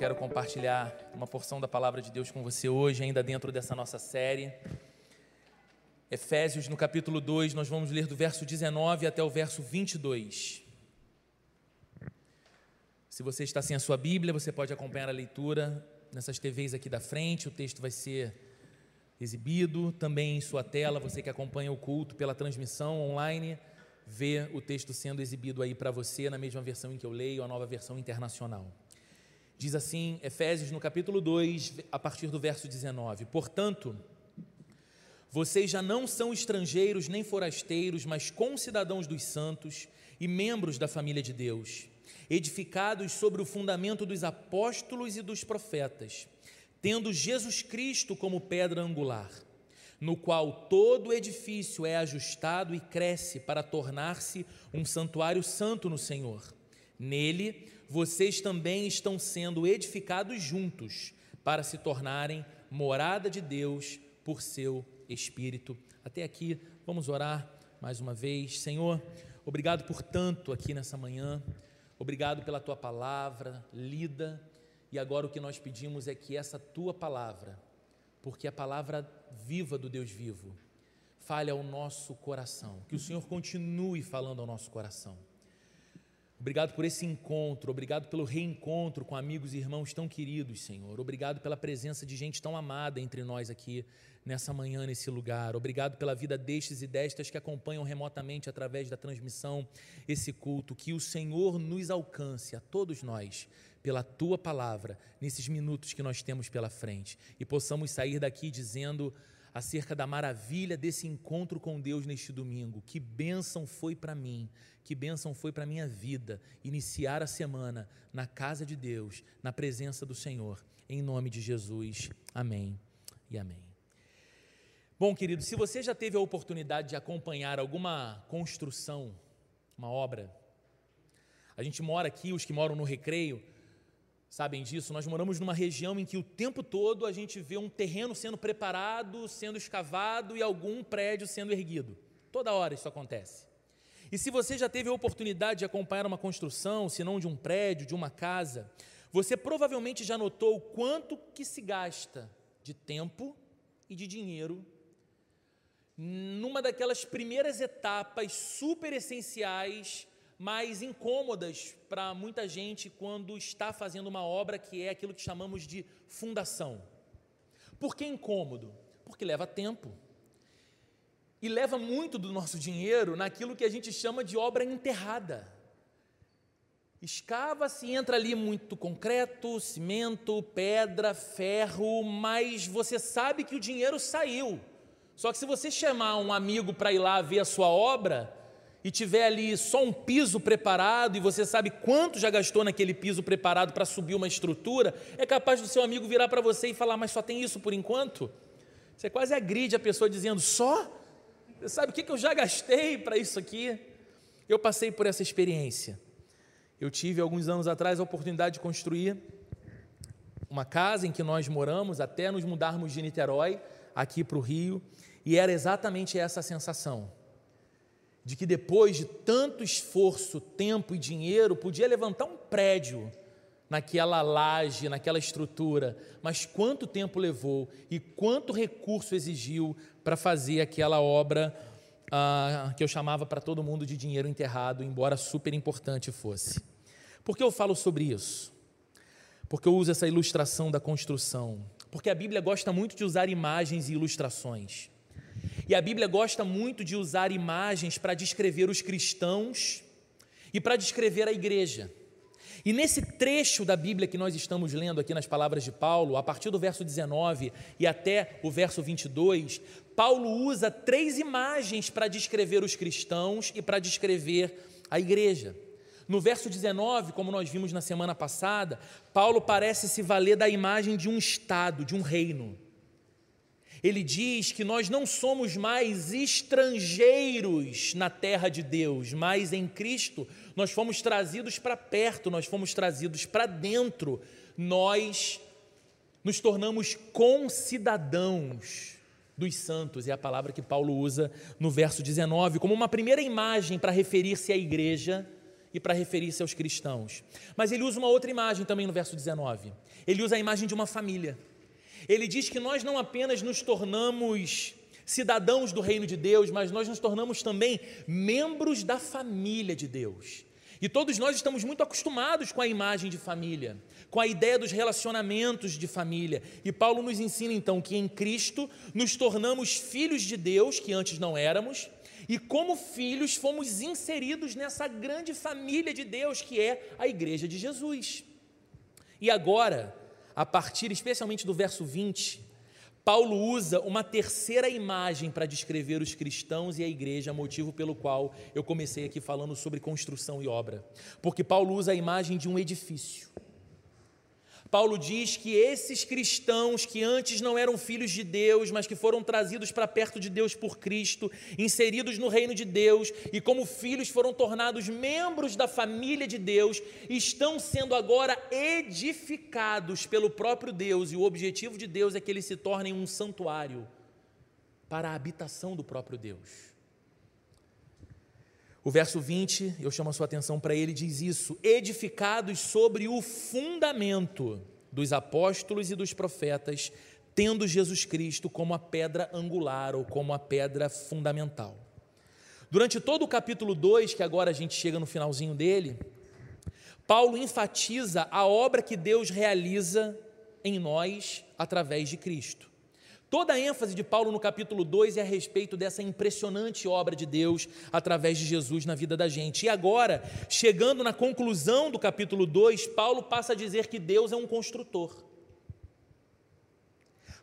quero compartilhar uma porção da palavra de Deus com você hoje, ainda dentro dessa nossa série. Efésios, no capítulo 2, nós vamos ler do verso 19 até o verso 22. Se você está sem a sua Bíblia, você pode acompanhar a leitura nessas TVs aqui da frente, o texto vai ser exibido também em sua tela, você que acompanha o culto pela transmissão online, vê o texto sendo exibido aí para você na mesma versão em que eu leio, a nova versão internacional. Diz assim, Efésios no capítulo 2, a partir do verso 19: Portanto, vocês já não são estrangeiros nem forasteiros, mas concidadãos dos santos e membros da família de Deus, edificados sobre o fundamento dos apóstolos e dos profetas, tendo Jesus Cristo como pedra angular, no qual todo edifício é ajustado e cresce para tornar-se um santuário santo no Senhor. Nele, vocês também estão sendo edificados juntos para se tornarem morada de Deus por seu Espírito. Até aqui, vamos orar mais uma vez. Senhor, obrigado por tanto aqui nessa manhã, obrigado pela tua palavra lida, e agora o que nós pedimos é que essa tua palavra, porque a palavra viva do Deus vivo, fale ao nosso coração, que o Senhor continue falando ao nosso coração Obrigado por esse encontro, obrigado pelo reencontro com amigos e irmãos tão queridos, Senhor. Obrigado pela presença de gente tão amada entre nós aqui nessa manhã, nesse lugar. Obrigado pela vida destes e destas que acompanham remotamente através da transmissão esse culto. Que o Senhor nos alcance, a todos nós, pela tua palavra, nesses minutos que nós temos pela frente, e possamos sair daqui dizendo acerca da maravilha desse encontro com Deus neste domingo. Que bênção foi para mim, que bênção foi para minha vida iniciar a semana na casa de Deus, na presença do Senhor. Em nome de Jesus. Amém e amém. Bom, querido, se você já teve a oportunidade de acompanhar alguma construção, uma obra, a gente mora aqui, os que moram no recreio, sabem disso, nós moramos numa região em que o tempo todo a gente vê um terreno sendo preparado, sendo escavado e algum prédio sendo erguido. Toda hora isso acontece. E se você já teve a oportunidade de acompanhar uma construção, se não de um prédio, de uma casa, você provavelmente já notou o quanto que se gasta de tempo e de dinheiro numa daquelas primeiras etapas super essenciais mais incômodas para muita gente quando está fazendo uma obra que é aquilo que chamamos de fundação. Por que incômodo? Porque leva tempo. E leva muito do nosso dinheiro naquilo que a gente chama de obra enterrada. Escava-se, entra ali muito concreto, cimento, pedra, ferro, mas você sabe que o dinheiro saiu. Só que se você chamar um amigo para ir lá ver a sua obra, e tiver ali só um piso preparado e você sabe quanto já gastou naquele piso preparado para subir uma estrutura, é capaz do seu amigo virar para você e falar: Mas só tem isso por enquanto? Você quase agride a pessoa dizendo: Só? Você sabe o que eu já gastei para isso aqui? Eu passei por essa experiência. Eu tive alguns anos atrás a oportunidade de construir uma casa em que nós moramos até nos mudarmos de Niterói aqui para o Rio, e era exatamente essa a sensação de que depois de tanto esforço, tempo e dinheiro, podia levantar um prédio naquela laje, naquela estrutura, mas quanto tempo levou e quanto recurso exigiu para fazer aquela obra ah, que eu chamava para todo mundo de dinheiro enterrado, embora super importante fosse. Por que eu falo sobre isso? Porque eu uso essa ilustração da construção. Porque a Bíblia gosta muito de usar imagens e ilustrações. E a Bíblia gosta muito de usar imagens para descrever os cristãos e para descrever a igreja. E nesse trecho da Bíblia que nós estamos lendo aqui nas palavras de Paulo, a partir do verso 19 e até o verso 22, Paulo usa três imagens para descrever os cristãos e para descrever a igreja. No verso 19, como nós vimos na semana passada, Paulo parece se valer da imagem de um estado, de um reino. Ele diz que nós não somos mais estrangeiros na terra de Deus, mas em Cristo nós fomos trazidos para perto, nós fomos trazidos para dentro, nós nos tornamos concidadãos dos santos, é a palavra que Paulo usa no verso 19, como uma primeira imagem para referir-se à igreja e para referir-se aos cristãos. Mas ele usa uma outra imagem também no verso 19. Ele usa a imagem de uma família. Ele diz que nós não apenas nos tornamos cidadãos do reino de Deus, mas nós nos tornamos também membros da família de Deus. E todos nós estamos muito acostumados com a imagem de família, com a ideia dos relacionamentos de família. E Paulo nos ensina então que em Cristo nos tornamos filhos de Deus, que antes não éramos, e como filhos fomos inseridos nessa grande família de Deus que é a igreja de Jesus. E agora, a partir especialmente do verso 20, Paulo usa uma terceira imagem para descrever os cristãos e a igreja, motivo pelo qual eu comecei aqui falando sobre construção e obra. Porque Paulo usa a imagem de um edifício. Paulo diz que esses cristãos que antes não eram filhos de Deus, mas que foram trazidos para perto de Deus por Cristo, inseridos no reino de Deus e como filhos foram tornados membros da família de Deus, estão sendo agora edificados pelo próprio Deus, e o objetivo de Deus é que eles se tornem um santuário para a habitação do próprio Deus. O verso 20, eu chamo a sua atenção para ele, diz isso: edificados sobre o fundamento dos apóstolos e dos profetas, tendo Jesus Cristo como a pedra angular ou como a pedra fundamental. Durante todo o capítulo 2, que agora a gente chega no finalzinho dele, Paulo enfatiza a obra que Deus realiza em nós através de Cristo. Toda a ênfase de Paulo no capítulo 2 é a respeito dessa impressionante obra de Deus através de Jesus na vida da gente. E agora, chegando na conclusão do capítulo 2, Paulo passa a dizer que Deus é um construtor.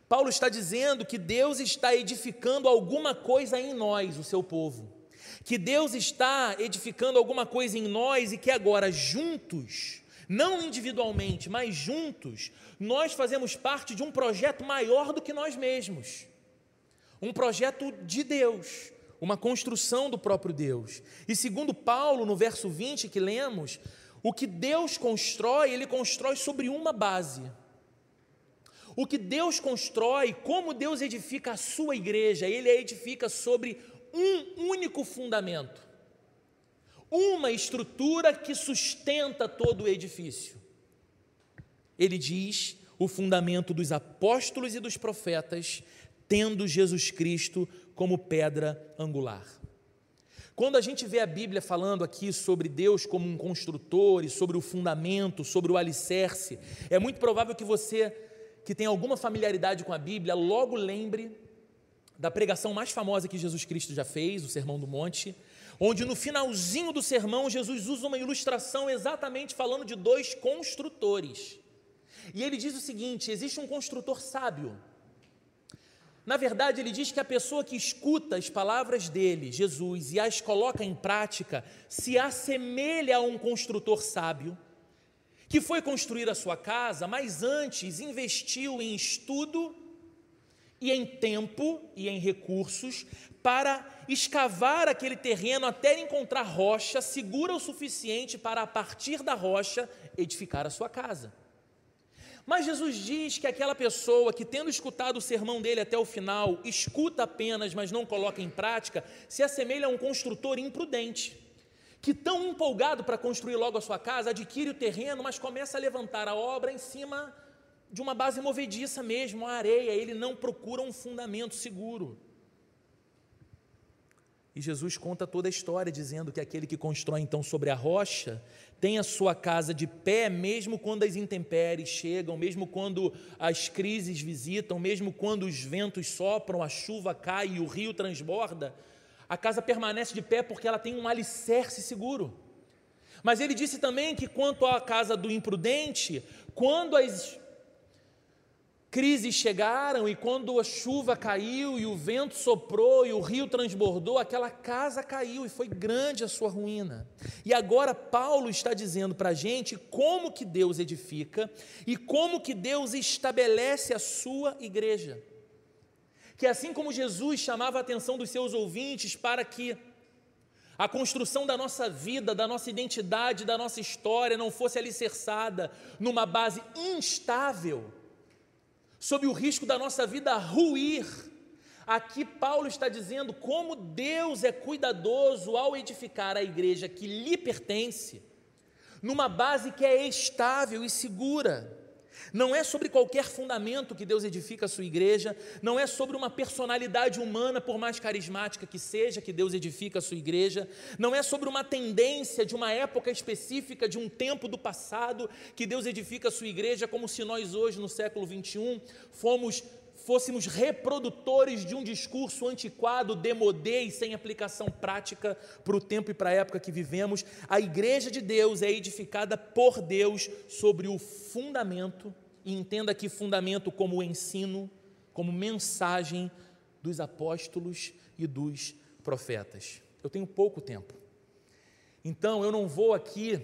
Paulo está dizendo que Deus está edificando alguma coisa em nós, o seu povo. Que Deus está edificando alguma coisa em nós e que agora, juntos, não individualmente, mas juntos, nós fazemos parte de um projeto maior do que nós mesmos. Um projeto de Deus, uma construção do próprio Deus. E segundo Paulo, no verso 20 que lemos, o que Deus constrói, ele constrói sobre uma base. O que Deus constrói, como Deus edifica a sua igreja, ele a edifica sobre um único fundamento uma estrutura que sustenta todo o edifício. Ele diz o fundamento dos apóstolos e dos profetas, tendo Jesus Cristo como pedra angular. Quando a gente vê a Bíblia falando aqui sobre Deus como um construtor e sobre o fundamento, sobre o alicerce, é muito provável que você, que tem alguma familiaridade com a Bíblia, logo lembre da pregação mais famosa que Jesus Cristo já fez, o Sermão do Monte, onde no finalzinho do sermão Jesus usa uma ilustração exatamente falando de dois construtores. E ele diz o seguinte: existe um construtor sábio. Na verdade, ele diz que a pessoa que escuta as palavras dele, Jesus, e as coloca em prática, se assemelha a um construtor sábio, que foi construir a sua casa, mas antes investiu em estudo e em tempo e em recursos para escavar aquele terreno até encontrar rocha segura o suficiente para, a partir da rocha, edificar a sua casa. Mas Jesus diz que aquela pessoa que, tendo escutado o sermão dele até o final, escuta apenas, mas não coloca em prática, se assemelha a um construtor imprudente, que, tão empolgado para construir logo a sua casa, adquire o terreno, mas começa a levantar a obra em cima de uma base movediça mesmo, a areia, ele não procura um fundamento seguro. E Jesus conta toda a história, dizendo que aquele que constrói então sobre a rocha tem a sua casa de pé, mesmo quando as intempéries chegam, mesmo quando as crises visitam, mesmo quando os ventos sopram, a chuva cai e o rio transborda. A casa permanece de pé porque ela tem um alicerce seguro. Mas ele disse também que quanto à casa do imprudente, quando as crises chegaram e quando a chuva caiu e o vento soprou e o rio transbordou, aquela casa caiu e foi grande a sua ruína. E agora Paulo está dizendo para a gente como que Deus edifica e como que Deus estabelece a sua igreja. Que assim como Jesus chamava a atenção dos seus ouvintes para que a construção da nossa vida, da nossa identidade, da nossa história não fosse alicerçada numa base instável, sob o risco da nossa vida ruir, Aqui Paulo está dizendo como Deus é cuidadoso ao edificar a igreja que lhe pertence, numa base que é estável e segura. Não é sobre qualquer fundamento que Deus edifica a sua igreja, não é sobre uma personalidade humana, por mais carismática que seja, que Deus edifica a sua igreja, não é sobre uma tendência de uma época específica, de um tempo do passado, que Deus edifica a sua igreja, como se nós hoje, no século 21, fomos fôssemos reprodutores de um discurso antiquado, demodê e sem aplicação prática para o tempo e para a época que vivemos. A igreja de Deus é edificada por Deus sobre o fundamento, e entenda aqui fundamento como ensino, como mensagem dos apóstolos e dos profetas. Eu tenho pouco tempo. Então, eu não vou aqui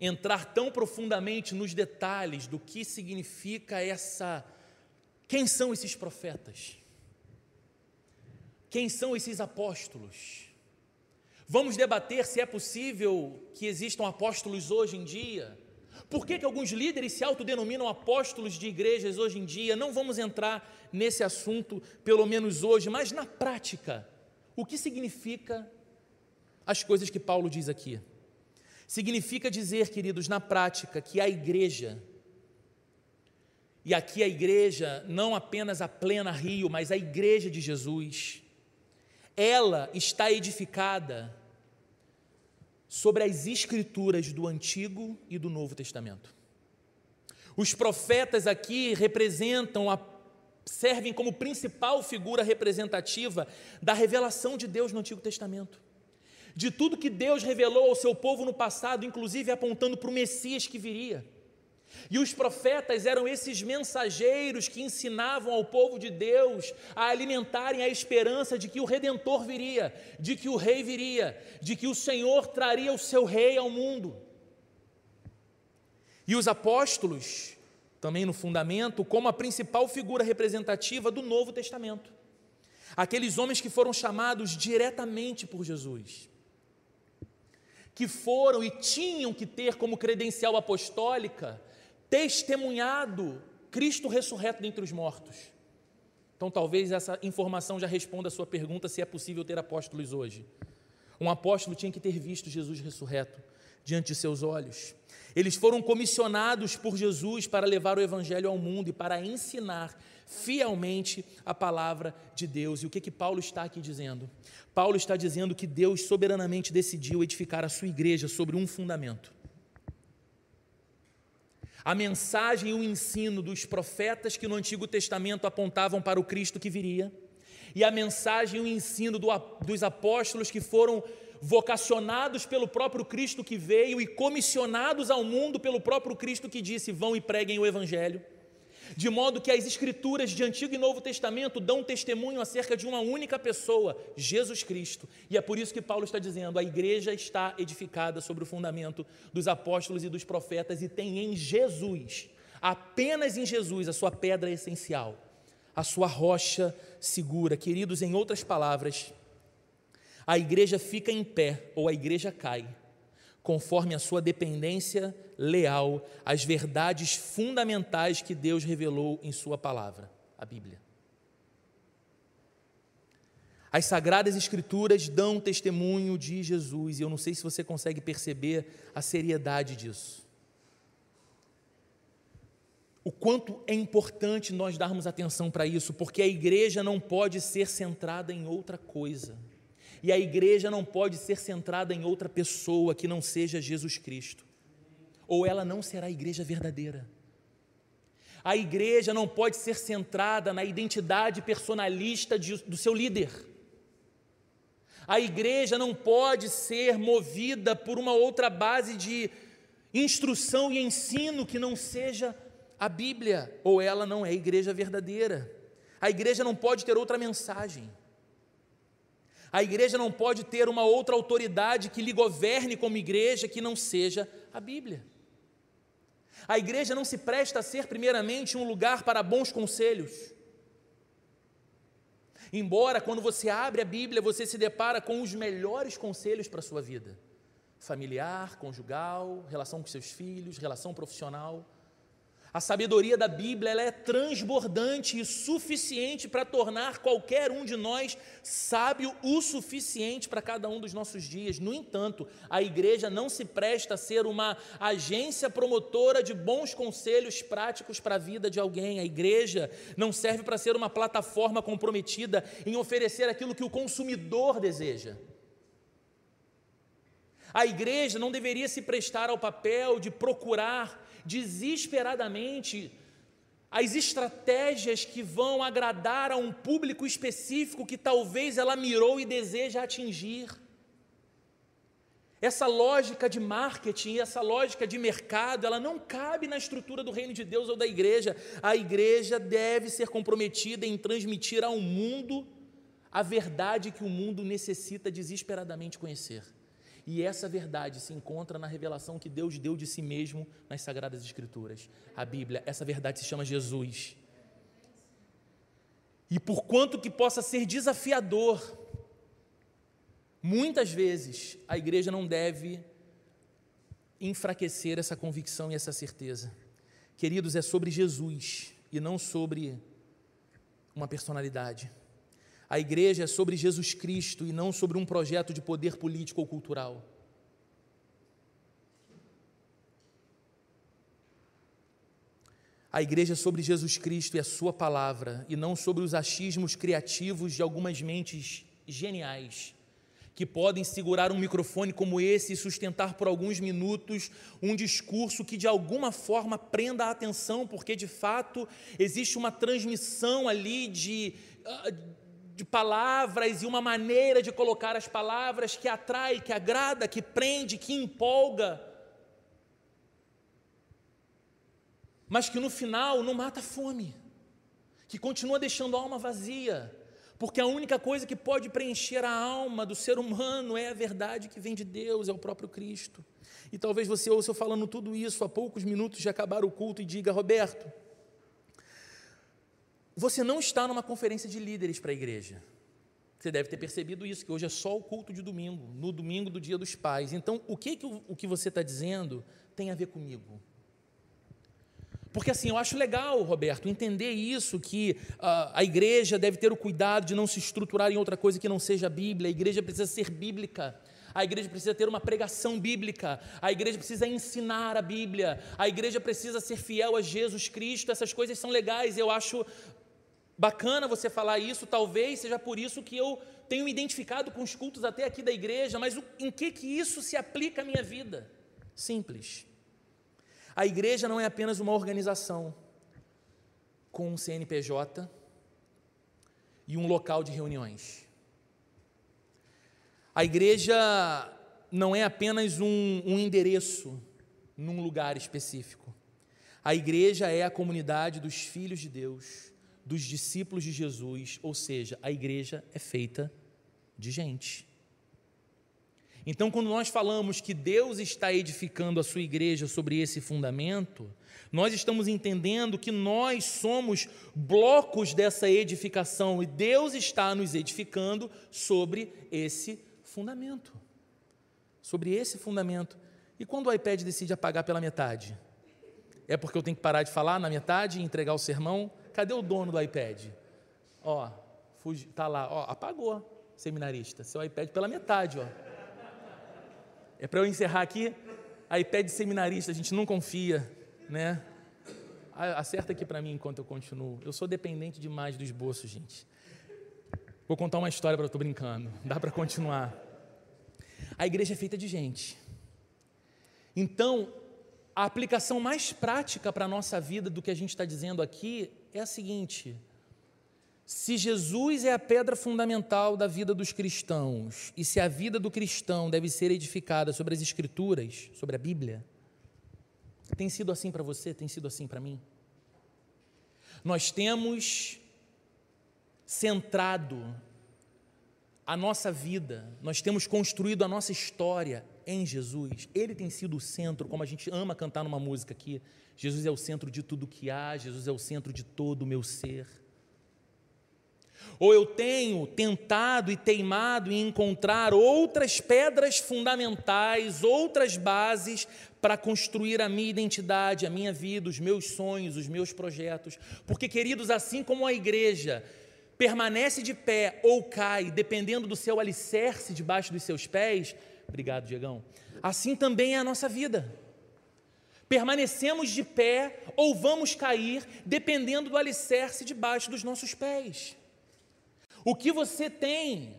entrar tão profundamente nos detalhes do que significa essa quem são esses profetas? Quem são esses apóstolos? Vamos debater se é possível que existam apóstolos hoje em dia. Por que, que alguns líderes se autodenominam apóstolos de igrejas hoje em dia? Não vamos entrar nesse assunto, pelo menos hoje, mas na prática, o que significa as coisas que Paulo diz aqui? Significa dizer, queridos, na prática, que a igreja e aqui a igreja, não apenas a plena Rio, mas a igreja de Jesus, ela está edificada sobre as escrituras do Antigo e do Novo Testamento. Os profetas aqui representam a servem como principal figura representativa da revelação de Deus no Antigo Testamento. De tudo que Deus revelou ao seu povo no passado, inclusive apontando para o Messias que viria. E os profetas eram esses mensageiros que ensinavam ao povo de Deus a alimentarem a esperança de que o redentor viria, de que o rei viria, de que o Senhor traria o seu rei ao mundo. E os apóstolos, também no fundamento, como a principal figura representativa do Novo Testamento. Aqueles homens que foram chamados diretamente por Jesus que foram e tinham que ter como credencial apostólica testemunhado Cristo ressurreto dentre os mortos. Então, talvez essa informação já responda a sua pergunta se é possível ter apóstolos hoje. Um apóstolo tinha que ter visto Jesus ressurreto diante de seus olhos. Eles foram comissionados por Jesus para levar o Evangelho ao mundo e para ensinar fielmente a palavra de Deus. E o que, que Paulo está aqui dizendo? Paulo está dizendo que Deus soberanamente decidiu edificar a sua igreja sobre um fundamento a mensagem e o ensino dos profetas que no Antigo Testamento apontavam para o Cristo que viria, e a mensagem e o ensino do, dos apóstolos que foram vocacionados pelo próprio Cristo que veio e comissionados ao mundo pelo próprio Cristo que disse: vão e preguem o Evangelho de modo que as escrituras de Antigo e Novo Testamento dão testemunho acerca de uma única pessoa, Jesus Cristo. E é por isso que Paulo está dizendo: a igreja está edificada sobre o fundamento dos apóstolos e dos profetas e tem em Jesus, apenas em Jesus, a sua pedra essencial, a sua rocha segura. Queridos, em outras palavras, a igreja fica em pé ou a igreja cai conforme a sua dependência leal às verdades fundamentais que Deus revelou em Sua palavra, a Bíblia. As Sagradas Escrituras dão testemunho de Jesus, e eu não sei se você consegue perceber a seriedade disso. O quanto é importante nós darmos atenção para isso, porque a igreja não pode ser centrada em outra coisa. E a igreja não pode ser centrada em outra pessoa que não seja Jesus Cristo. Ou ela não será a igreja verdadeira. A igreja não pode ser centrada na identidade personalista de, do seu líder. A igreja não pode ser movida por uma outra base de instrução e ensino que não seja a Bíblia, ou ela não é a igreja verdadeira. A igreja não pode ter outra mensagem. A igreja não pode ter uma outra autoridade que lhe governe como igreja que não seja a Bíblia. A igreja não se presta a ser, primeiramente, um lugar para bons conselhos. Embora, quando você abre a Bíblia, você se depara com os melhores conselhos para a sua vida: familiar, conjugal, relação com seus filhos, relação profissional. A sabedoria da Bíblia ela é transbordante e suficiente para tornar qualquer um de nós sábio o suficiente para cada um dos nossos dias. No entanto, a igreja não se presta a ser uma agência promotora de bons conselhos práticos para a vida de alguém. A igreja não serve para ser uma plataforma comprometida em oferecer aquilo que o consumidor deseja. A igreja não deveria se prestar ao papel de procurar desesperadamente as estratégias que vão agradar a um público específico que talvez ela mirou e deseja atingir. Essa lógica de marketing, essa lógica de mercado, ela não cabe na estrutura do reino de Deus ou da igreja. A igreja deve ser comprometida em transmitir ao mundo a verdade que o mundo necessita desesperadamente conhecer. E essa verdade se encontra na revelação que Deus deu de si mesmo nas Sagradas Escrituras. A Bíblia, essa verdade se chama Jesus. E por quanto que possa ser desafiador, muitas vezes a igreja não deve enfraquecer essa convicção e essa certeza. Queridos, é sobre Jesus e não sobre uma personalidade. A igreja é sobre Jesus Cristo e não sobre um projeto de poder político ou cultural. A igreja é sobre Jesus Cristo e a Sua palavra, e não sobre os achismos criativos de algumas mentes geniais, que podem segurar um microfone como esse e sustentar por alguns minutos um discurso que de alguma forma prenda a atenção, porque de fato existe uma transmissão ali de ah, de palavras e uma maneira de colocar as palavras que atrai, que agrada, que prende, que empolga, mas que no final não mata a fome, que continua deixando a alma vazia, porque a única coisa que pode preencher a alma do ser humano é a verdade que vem de Deus, é o próprio Cristo. E talvez você ouça eu falando tudo isso há poucos minutos de acabar o culto e diga, Roberto, você não está numa conferência de líderes para a igreja. Você deve ter percebido isso, que hoje é só o culto de domingo, no domingo do dia dos pais. Então, o que, que o que você está dizendo tem a ver comigo? Porque assim, eu acho legal, Roberto, entender isso, que uh, a igreja deve ter o cuidado de não se estruturar em outra coisa que não seja a Bíblia, a igreja precisa ser bíblica, a igreja precisa ter uma pregação bíblica, a igreja precisa ensinar a Bíblia, a igreja precisa ser fiel a Jesus Cristo, essas coisas são legais, eu acho Bacana você falar isso, talvez seja por isso que eu tenho me identificado com os cultos até aqui da igreja, mas em que que isso se aplica à minha vida? Simples. A igreja não é apenas uma organização com um CNPJ e um local de reuniões. A igreja não é apenas um, um endereço num lugar específico. A igreja é a comunidade dos filhos de Deus dos discípulos de Jesus, ou seja, a igreja é feita de gente. Então, quando nós falamos que Deus está edificando a sua igreja sobre esse fundamento, nós estamos entendendo que nós somos blocos dessa edificação e Deus está nos edificando sobre esse fundamento. Sobre esse fundamento. E quando o iPad decide apagar pela metade? É porque eu tenho que parar de falar na metade e entregar o sermão? Cadê o dono do iPad? Ó, fugi, tá lá, ó, apagou, seminarista, seu iPad pela metade, ó. É para eu encerrar aqui, iPad seminarista, a gente não confia, né? Acerta aqui para mim enquanto eu continuo. Eu sou dependente demais do esboço, gente. Vou contar uma história para eu tô brincando. Dá para continuar. A igreja é feita de gente. Então, a aplicação mais prática para a nossa vida do que a gente está dizendo aqui é a seguinte: se Jesus é a pedra fundamental da vida dos cristãos, e se a vida do cristão deve ser edificada sobre as Escrituras, sobre a Bíblia, tem sido assim para você, tem sido assim para mim? Nós temos centrado a nossa vida, nós temos construído a nossa história em Jesus. Ele tem sido o centro, como a gente ama cantar numa música aqui. Jesus é o centro de tudo que há, Jesus é o centro de todo o meu ser. Ou eu tenho tentado e teimado em encontrar outras pedras fundamentais, outras bases para construir a minha identidade, a minha vida, os meus sonhos, os meus projetos. Porque, queridos, assim como a igreja permanece de pé ou cai, dependendo do seu alicerce debaixo dos seus pés, obrigado, Diegão, assim também é a nossa vida. Permanecemos de pé ou vamos cair, dependendo do alicerce debaixo dos nossos pés. O que você tem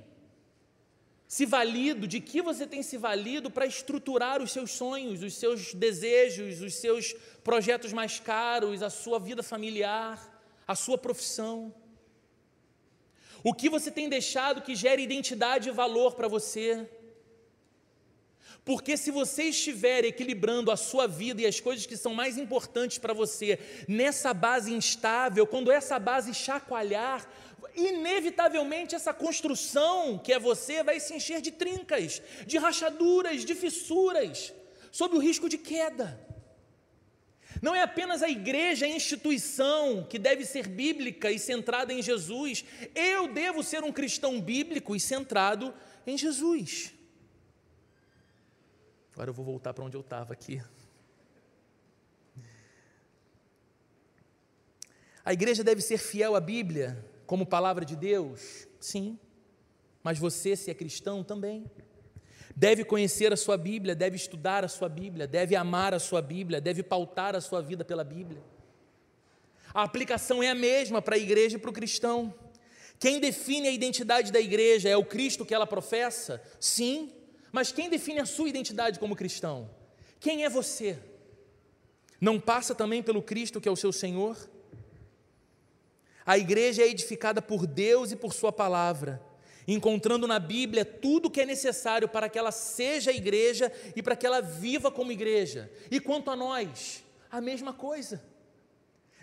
se valido, de que você tem se valido para estruturar os seus sonhos, os seus desejos, os seus projetos mais caros, a sua vida familiar, a sua profissão. O que você tem deixado que gere identidade e valor para você? Porque se você estiver equilibrando a sua vida e as coisas que são mais importantes para você nessa base instável, quando essa base chacoalhar, inevitavelmente essa construção que é você vai se encher de trincas, de rachaduras, de fissuras, sob o risco de queda. Não é apenas a igreja, a instituição que deve ser bíblica e centrada em Jesus. Eu devo ser um cristão bíblico e centrado em Jesus. Agora eu vou voltar para onde eu estava aqui. A igreja deve ser fiel à Bíblia como palavra de Deus? Sim. Mas você, se é cristão, também. Deve conhecer a sua Bíblia, deve estudar a sua Bíblia, deve amar a sua Bíblia, deve pautar a sua vida pela Bíblia. A aplicação é a mesma para a igreja e para o cristão. Quem define a identidade da igreja é o Cristo que ela professa? Sim. Mas quem define a sua identidade como cristão? Quem é você? Não passa também pelo Cristo que é o seu Senhor? A igreja é edificada por Deus e por Sua palavra, encontrando na Bíblia tudo o que é necessário para que ela seja igreja e para que ela viva como igreja. E quanto a nós, a mesma coisa.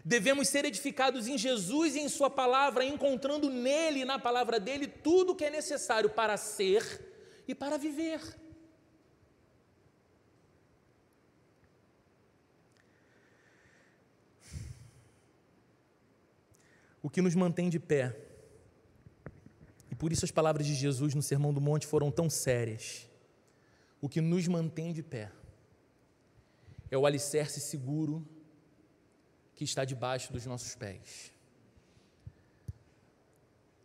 Devemos ser edificados em Jesus e em Sua palavra, encontrando nele e na palavra dele tudo o que é necessário para ser e para viver. o que nos mantém de pé. E por isso as palavras de Jesus no Sermão do Monte foram tão sérias. O que nos mantém de pé é o alicerce seguro que está debaixo dos nossos pés.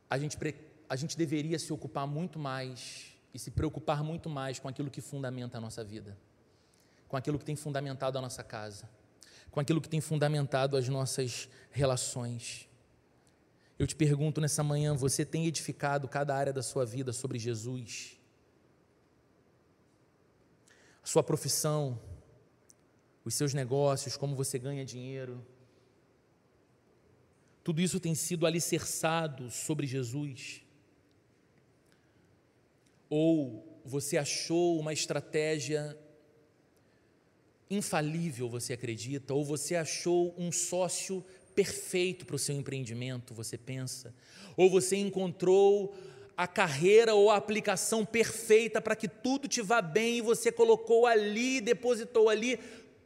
A gente, a gente deveria se ocupar muito mais e se preocupar muito mais com aquilo que fundamenta a nossa vida, com aquilo que tem fundamentado a nossa casa, com aquilo que tem fundamentado as nossas relações. Eu te pergunto nessa manhã: você tem edificado cada área da sua vida sobre Jesus? A sua profissão, os seus negócios, como você ganha dinheiro. Tudo isso tem sido alicerçado sobre Jesus? Ou você achou uma estratégia infalível, você acredita? Ou você achou um sócio perfeito para o seu empreendimento, você pensa? Ou você encontrou a carreira ou a aplicação perfeita para que tudo te vá bem e você colocou ali, depositou ali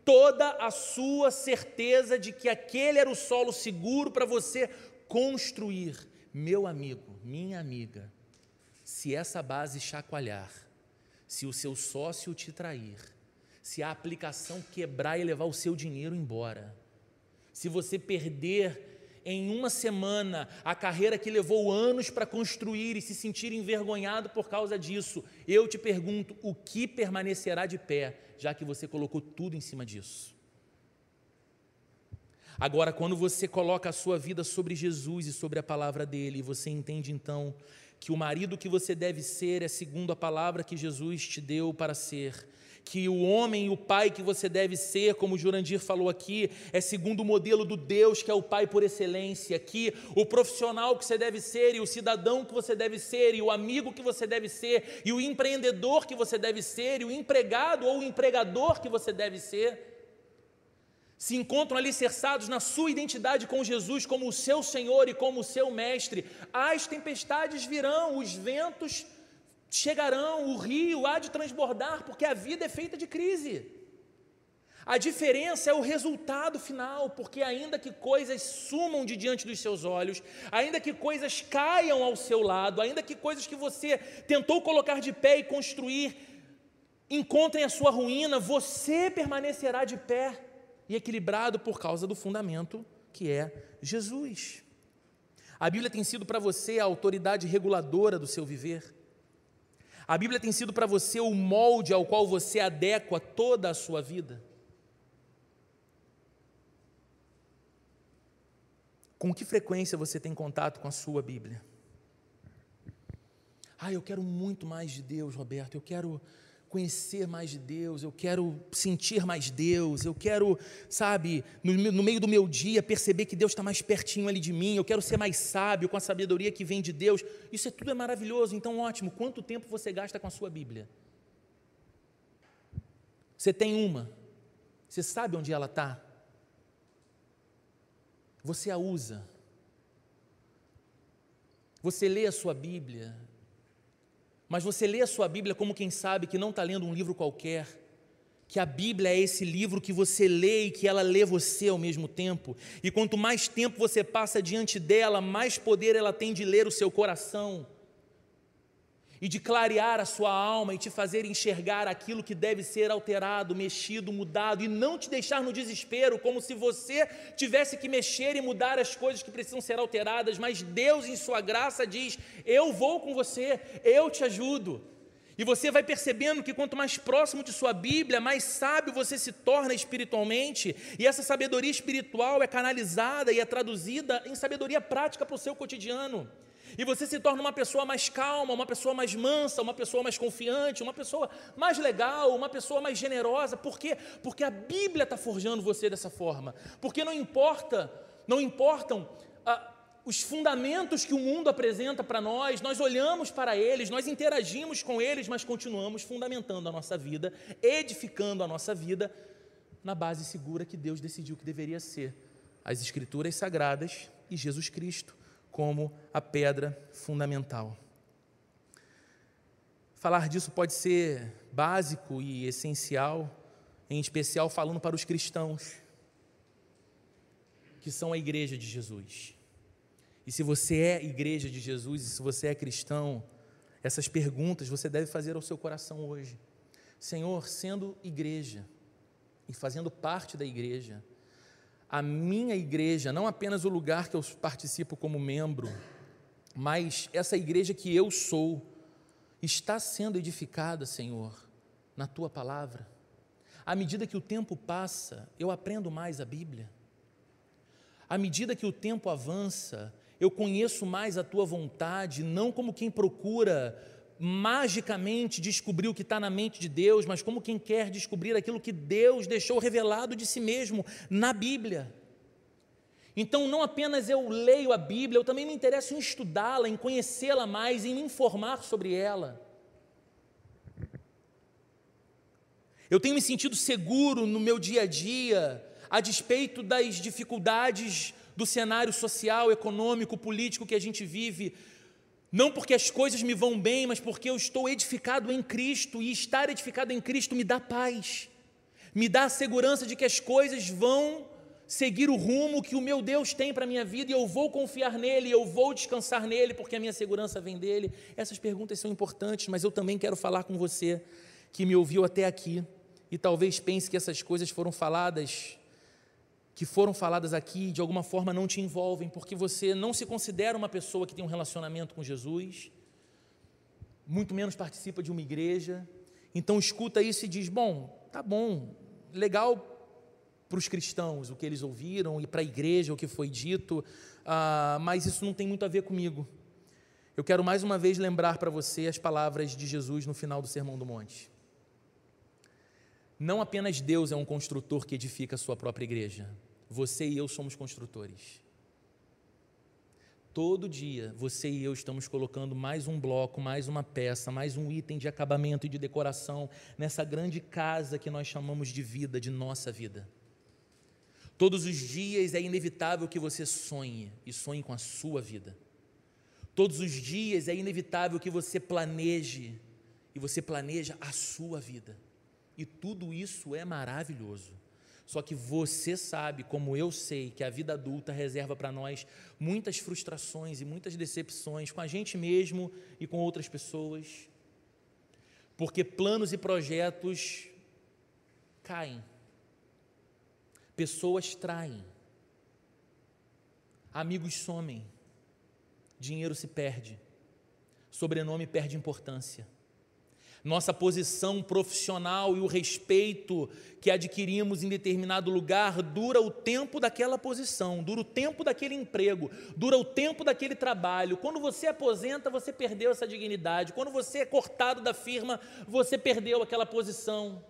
toda a sua certeza de que aquele era o solo seguro para você construir. Meu amigo, minha amiga, se essa base chacoalhar, se o seu sócio te trair, se a aplicação quebrar e levar o seu dinheiro embora, se você perder em uma semana a carreira que levou anos para construir e se sentir envergonhado por causa disso, eu te pergunto: o que permanecerá de pé, já que você colocou tudo em cima disso? Agora, quando você coloca a sua vida sobre Jesus e sobre a palavra dele, você entende então que o marido que você deve ser é segundo a palavra que Jesus te deu para ser. Que o homem e o pai que você deve ser, como Jurandir falou aqui, é segundo o modelo do Deus que é o pai por excelência, que o profissional que você deve ser, e o cidadão que você deve ser, e o amigo que você deve ser, e o empreendedor que você deve ser, e o empregado ou o empregador que você deve ser, se encontram alicerçados na sua identidade com Jesus como o seu Senhor e como o seu Mestre, as tempestades virão, os ventos chegarão, o rio há de transbordar, porque a vida é feita de crise. A diferença é o resultado final, porque ainda que coisas sumam de diante dos seus olhos, ainda que coisas caiam ao seu lado, ainda que coisas que você tentou colocar de pé e construir encontrem a sua ruína, você permanecerá de pé e equilibrado por causa do fundamento que é Jesus. A Bíblia tem sido para você a autoridade reguladora do seu viver. A Bíblia tem sido para você o molde ao qual você adequa toda a sua vida. Com que frequência você tem contato com a sua Bíblia? Ah, eu quero muito mais de Deus, Roberto. Eu quero conhecer mais de Deus, eu quero sentir mais Deus, eu quero, sabe, no, no meio do meu dia perceber que Deus está mais pertinho ali de mim, eu quero ser mais sábio com a sabedoria que vem de Deus. Isso é tudo é maravilhoso, então ótimo. Quanto tempo você gasta com a sua Bíblia? Você tem uma, você sabe onde ela está? Você a usa? Você lê a sua Bíblia? Mas você lê a sua Bíblia como quem sabe que não está lendo um livro qualquer, que a Bíblia é esse livro que você lê e que ela lê você ao mesmo tempo. E quanto mais tempo você passa diante dela, mais poder ela tem de ler o seu coração e de clarear a sua alma e te fazer enxergar aquilo que deve ser alterado, mexido, mudado e não te deixar no desespero, como se você tivesse que mexer e mudar as coisas que precisam ser alteradas, mas Deus, em Sua graça, diz: Eu vou com você, eu te ajudo. E você vai percebendo que quanto mais próximo de sua Bíblia, mais sábio você se torna espiritualmente, e essa sabedoria espiritual é canalizada e é traduzida em sabedoria prática para o seu cotidiano. E você se torna uma pessoa mais calma, uma pessoa mais mansa, uma pessoa mais confiante, uma pessoa mais legal, uma pessoa mais generosa. Por quê? Porque a Bíblia está forjando você dessa forma. Porque não importa, não importam ah, os fundamentos que o mundo apresenta para nós, nós olhamos para eles, nós interagimos com eles, mas continuamos fundamentando a nossa vida, edificando a nossa vida na base segura que Deus decidiu que deveria ser. As Escrituras Sagradas e Jesus Cristo como a pedra fundamental. Falar disso pode ser básico e essencial, em especial falando para os cristãos, que são a igreja de Jesus. E se você é igreja de Jesus, e se você é cristão, essas perguntas você deve fazer ao seu coração hoje. Senhor, sendo igreja e fazendo parte da igreja, a minha igreja, não apenas o lugar que eu participo como membro, mas essa igreja que eu sou, está sendo edificada, Senhor, na tua palavra. À medida que o tempo passa, eu aprendo mais a Bíblia. À medida que o tempo avança, eu conheço mais a tua vontade, não como quem procura magicamente descobrir o que está na mente de Deus, mas como quem quer descobrir aquilo que Deus deixou revelado de si mesmo na Bíblia. Então, não apenas eu leio a Bíblia, eu também me interesso em estudá-la, em conhecê-la mais, em me informar sobre ela. Eu tenho me sentido seguro no meu dia a dia, a despeito das dificuldades do cenário social, econômico, político que a gente vive, não porque as coisas me vão bem, mas porque eu estou edificado em Cristo e estar edificado em Cristo me dá paz, me dá a segurança de que as coisas vão seguir o rumo que o meu Deus tem para a minha vida e eu vou confiar nele, eu vou descansar nele, porque a minha segurança vem dele. Essas perguntas são importantes, mas eu também quero falar com você que me ouviu até aqui e talvez pense que essas coisas foram faladas que foram faladas aqui de alguma forma não te envolvem, porque você não se considera uma pessoa que tem um relacionamento com Jesus, muito menos participa de uma igreja. Então escuta isso e diz: bom, tá bom, legal para os cristãos o que eles ouviram e para a igreja o que foi dito, ah, mas isso não tem muito a ver comigo. Eu quero mais uma vez lembrar para você as palavras de Jesus no final do Sermão do Monte. Não apenas Deus é um construtor que edifica a sua própria igreja, você e eu somos construtores. Todo dia, você e eu estamos colocando mais um bloco, mais uma peça, mais um item de acabamento e de decoração nessa grande casa que nós chamamos de vida, de nossa vida. Todos os dias é inevitável que você sonhe e sonhe com a sua vida. Todos os dias é inevitável que você planeje e você planeja a sua vida. E tudo isso é maravilhoso. Só que você sabe, como eu sei, que a vida adulta reserva para nós muitas frustrações e muitas decepções com a gente mesmo e com outras pessoas. Porque planos e projetos caem, pessoas traem, amigos somem, dinheiro se perde, sobrenome perde importância nossa posição profissional e o respeito que adquirimos em determinado lugar dura o tempo daquela posição, dura o tempo daquele emprego, dura o tempo daquele trabalho. Quando você aposenta, você perdeu essa dignidade. Quando você é cortado da firma, você perdeu aquela posição.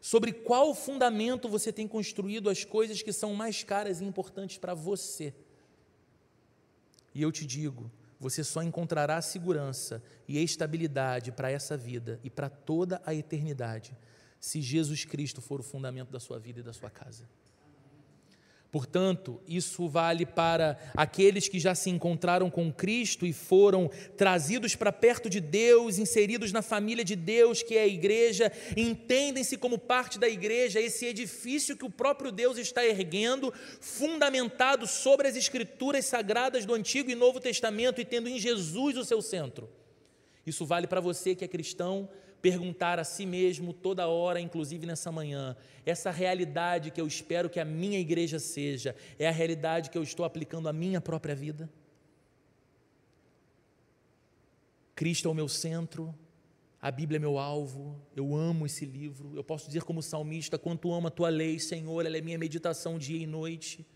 Sobre qual fundamento você tem construído as coisas que são mais caras e importantes para você? E eu te digo, você só encontrará segurança e estabilidade para essa vida e para toda a eternidade se Jesus Cristo for o fundamento da sua vida e da sua casa. Portanto, isso vale para aqueles que já se encontraram com Cristo e foram trazidos para perto de Deus, inseridos na família de Deus, que é a igreja, entendem-se como parte da igreja, esse edifício que o próprio Deus está erguendo, fundamentado sobre as escrituras sagradas do Antigo e Novo Testamento e tendo em Jesus o seu centro. Isso vale para você que é cristão, perguntar a si mesmo toda hora, inclusive nessa manhã, essa realidade que eu espero que a minha igreja seja, é a realidade que eu estou aplicando à minha própria vida? Cristo é o meu centro, a Bíblia é meu alvo, eu amo esse livro, eu posso dizer como salmista, quanto amo a tua lei, Senhor, ela é minha meditação dia e noite.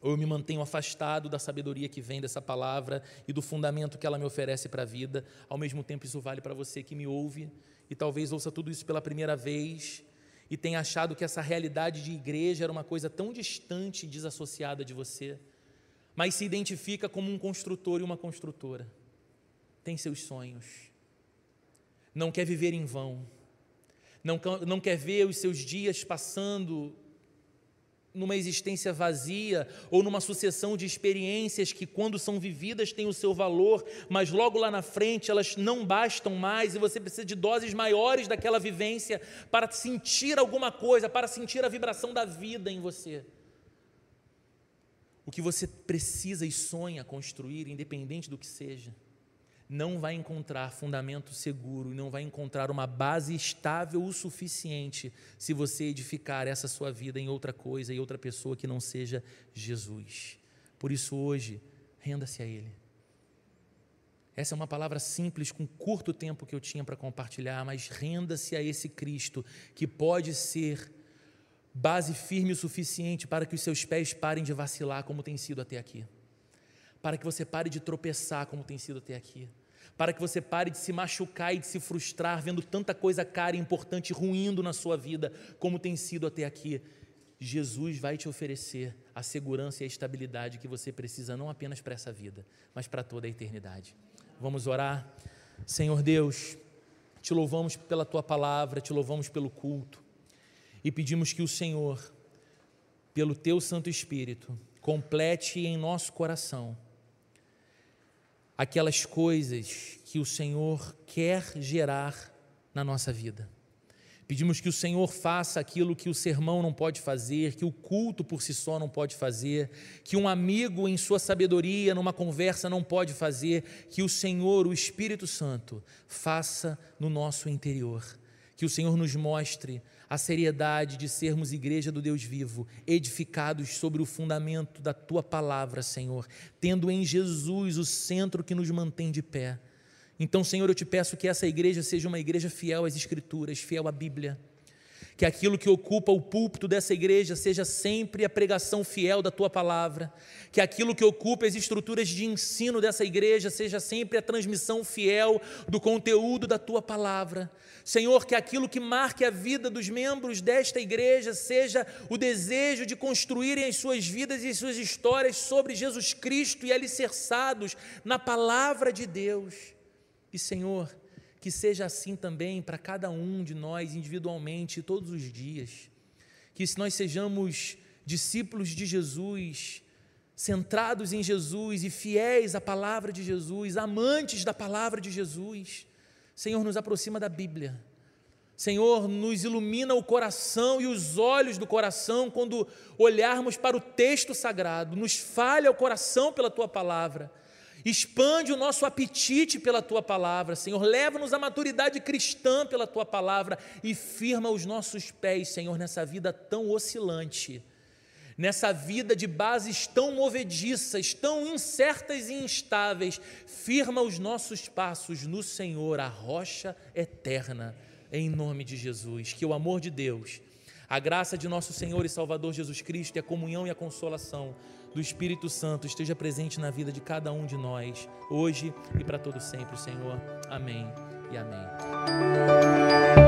Ou eu me mantenho afastado da sabedoria que vem dessa palavra e do fundamento que ela me oferece para a vida. Ao mesmo tempo, isso vale para você que me ouve e talvez ouça tudo isso pela primeira vez e tenha achado que essa realidade de igreja era uma coisa tão distante e desassociada de você, mas se identifica como um construtor e uma construtora. Tem seus sonhos, não quer viver em vão, não, não quer ver os seus dias passando numa existência vazia ou numa sucessão de experiências que, quando são vividas, têm o seu valor, mas logo lá na frente elas não bastam mais e você precisa de doses maiores daquela vivência para sentir alguma coisa, para sentir a vibração da vida em você. O que você precisa e sonha construir, independente do que seja não vai encontrar fundamento seguro não vai encontrar uma base estável o suficiente se você edificar essa sua vida em outra coisa e outra pessoa que não seja Jesus. Por isso, hoje, renda-se a Ele. Essa é uma palavra simples, com curto tempo que eu tinha para compartilhar, mas renda-se a esse Cristo que pode ser base firme o suficiente para que os seus pés parem de vacilar, como tem sido até aqui para que você pare de tropeçar como tem sido até aqui, para que você pare de se machucar e de se frustrar vendo tanta coisa cara e importante ruindo na sua vida como tem sido até aqui. Jesus vai te oferecer a segurança e a estabilidade que você precisa não apenas para essa vida, mas para toda a eternidade. Vamos orar. Senhor Deus, te louvamos pela tua palavra, te louvamos pelo culto e pedimos que o Senhor, pelo teu Santo Espírito, complete em nosso coração aquelas coisas que o Senhor quer gerar na nossa vida. Pedimos que o Senhor faça aquilo que o sermão não pode fazer, que o culto por si só não pode fazer, que um amigo em sua sabedoria, numa conversa, não pode fazer, que o Senhor, o Espírito Santo, faça no nosso interior. Que o Senhor nos mostre a seriedade de sermos igreja do Deus vivo, edificados sobre o fundamento da tua palavra, Senhor, tendo em Jesus o centro que nos mantém de pé. Então, Senhor, eu te peço que essa igreja seja uma igreja fiel às Escrituras, fiel à Bíblia que aquilo que ocupa o púlpito dessa igreja seja sempre a pregação fiel da tua palavra, que aquilo que ocupa as estruturas de ensino dessa igreja seja sempre a transmissão fiel do conteúdo da tua palavra. Senhor, que aquilo que marque a vida dos membros desta igreja seja o desejo de construírem as suas vidas e as suas histórias sobre Jesus Cristo e alicerçados na palavra de Deus. E, Senhor, que seja assim também para cada um de nós individualmente, todos os dias. Que se nós sejamos discípulos de Jesus, centrados em Jesus e fiéis à palavra de Jesus, amantes da palavra de Jesus, Senhor, nos aproxima da Bíblia. Senhor, nos ilumina o coração e os olhos do coração quando olharmos para o texto sagrado, nos falha o coração pela tua palavra Expande o nosso apetite pela tua palavra, Senhor. Leva-nos à maturidade cristã pela tua palavra e firma os nossos pés, Senhor, nessa vida tão oscilante, nessa vida de bases tão movediças, tão incertas e instáveis. Firma os nossos passos no Senhor, a rocha eterna, em nome de Jesus. Que o amor de Deus, a graça de nosso Senhor e Salvador Jesus Cristo e a comunhão e a consolação do Espírito Santo esteja presente na vida de cada um de nós, hoje e para todo sempre, Senhor. Amém e amém.